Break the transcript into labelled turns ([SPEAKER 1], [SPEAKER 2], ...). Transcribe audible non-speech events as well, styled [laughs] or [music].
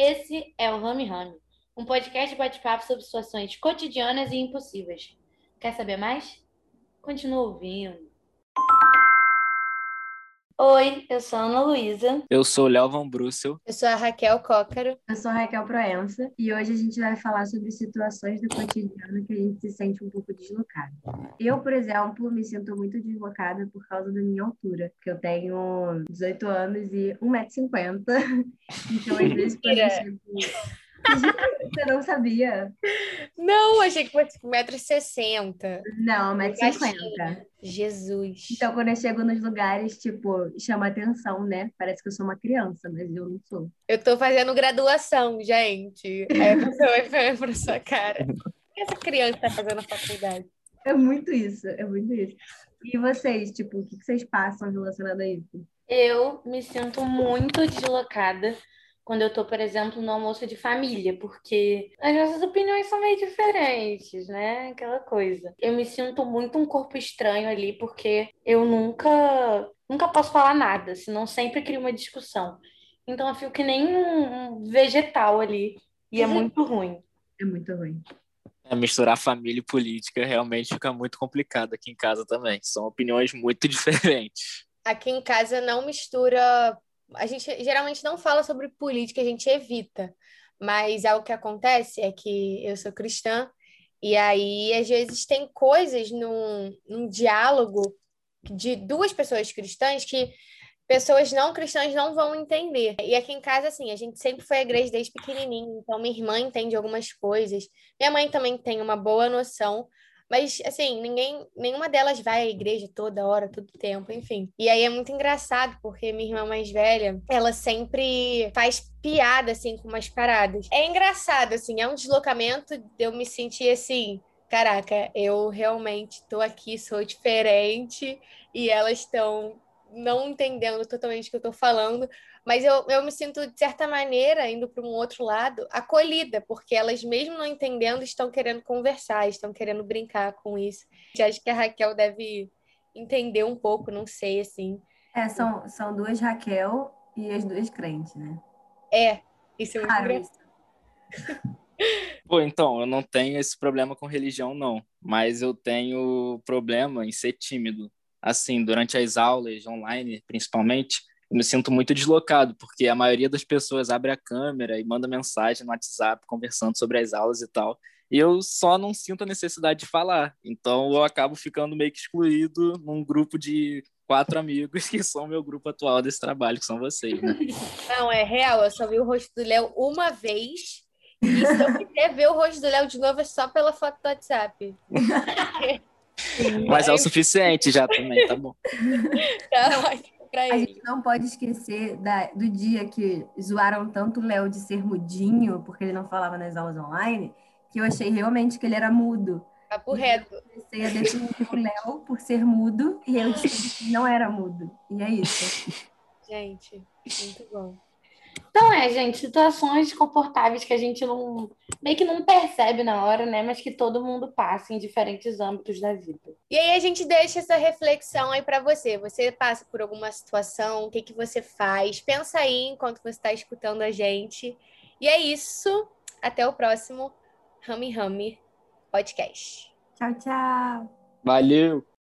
[SPEAKER 1] Esse é o Rami Rami, um podcast de bate-papo sobre situações cotidianas e impossíveis. Quer saber mais? Continua ouvindo. Oi, eu sou a Ana Luísa.
[SPEAKER 2] Eu sou o Léo Van Brussel.
[SPEAKER 3] Eu sou a Raquel Cócaro.
[SPEAKER 4] Eu sou a Raquel Proença e hoje a gente vai falar sobre situações do cotidiano que a gente se sente um pouco deslocado. Eu, por exemplo, me sinto muito deslocada por causa da minha altura, porque eu tenho 18 anos e 1,50m. [laughs] Então, às vezes, quando eu chego [laughs] você não sabia?
[SPEAKER 3] Não, achei que fosse 1,60m.
[SPEAKER 4] Não, 1,50m.
[SPEAKER 3] Jesus.
[SPEAKER 4] Então, quando eu chego nos lugares, tipo, chama atenção, né? Parece que eu sou uma criança, mas eu não sou.
[SPEAKER 3] Eu tô fazendo graduação, gente. Aí a pessoa vai ver pra sua cara. O [laughs] que essa criança tá fazendo na faculdade?
[SPEAKER 4] É muito isso, é muito isso. E vocês, tipo, o que vocês passam relacionado a isso?
[SPEAKER 1] Eu me sinto muito deslocada quando eu tô, por exemplo, no almoço de família, porque as nossas opiniões são meio diferentes, né? Aquela coisa. Eu me sinto muito um corpo estranho ali, porque eu nunca, nunca posso falar nada, senão sempre crio uma discussão. Então eu fico que nem um vegetal ali, e é uhum. muito ruim.
[SPEAKER 4] É muito ruim.
[SPEAKER 2] É, misturar família e política realmente fica muito complicado aqui em casa também. São opiniões muito [laughs] diferentes.
[SPEAKER 3] Aqui em casa não mistura a gente geralmente não fala sobre política, a gente evita. Mas algo que acontece é que eu sou cristã, e aí às vezes tem coisas num, num diálogo de duas pessoas cristãs que pessoas não cristãs não vão entender. E aqui em casa, assim, a gente sempre foi à igreja desde pequenininho, então minha irmã entende algumas coisas, minha mãe também tem uma boa noção, mas, assim, ninguém, nenhuma delas vai à igreja toda hora, todo tempo, enfim. E aí é muito engraçado, porque minha irmã mais velha, ela sempre faz piada, assim, com umas paradas. É engraçado, assim, é um deslocamento de eu me sentir assim. Caraca, eu realmente tô aqui, sou diferente, e elas estão não entendendo totalmente o que eu tô falando, mas eu, eu me sinto, de certa maneira, indo para um outro lado, acolhida, porque elas, mesmo não entendendo, estão querendo conversar, estão querendo brincar com isso. Eu acho que a Raquel deve entender um pouco, não sei, assim.
[SPEAKER 4] É, são, são duas Raquel e as duas crentes, né?
[SPEAKER 3] É, isso é muito claro. engraçado.
[SPEAKER 2] Pô, então, eu não tenho esse problema com religião, não. Mas eu tenho problema em ser tímido. Assim, durante as aulas online, principalmente, eu me sinto muito deslocado, porque a maioria das pessoas abre a câmera e manda mensagem no WhatsApp conversando sobre as aulas e tal. E eu só não sinto a necessidade de falar. Então eu acabo ficando meio que excluído num grupo de quatro amigos [laughs] que são o meu grupo atual desse trabalho, que são vocês, né? [laughs]
[SPEAKER 3] Não, é real. Eu só vi o rosto do Léo uma vez. E se eu quiser ver o rosto do Léo de novo, é só pela foto do WhatsApp. [laughs]
[SPEAKER 2] Mas é o suficiente já também, tá bom. [laughs]
[SPEAKER 4] Tá. A gente não pode esquecer da, do dia que zoaram tanto o Léo de ser mudinho, porque ele não falava nas aulas online, que eu achei realmente que ele era mudo.
[SPEAKER 3] Papo reto.
[SPEAKER 4] Eu comecei a definir o Léo por ser mudo, e eu disse que não era mudo. E é isso. [laughs]
[SPEAKER 3] Gente, muito bom.
[SPEAKER 1] Então é, gente, situações confortáveis que a gente não meio que não percebe na hora, né? Mas que todo mundo passa em diferentes âmbitos da vida.
[SPEAKER 3] E aí a gente deixa essa reflexão aí para você. Você passa por alguma situação, o que que você faz? Pensa aí enquanto você está escutando a gente. E é isso. Até o próximo Rami Rami podcast.
[SPEAKER 4] Tchau, tchau.
[SPEAKER 2] Valeu.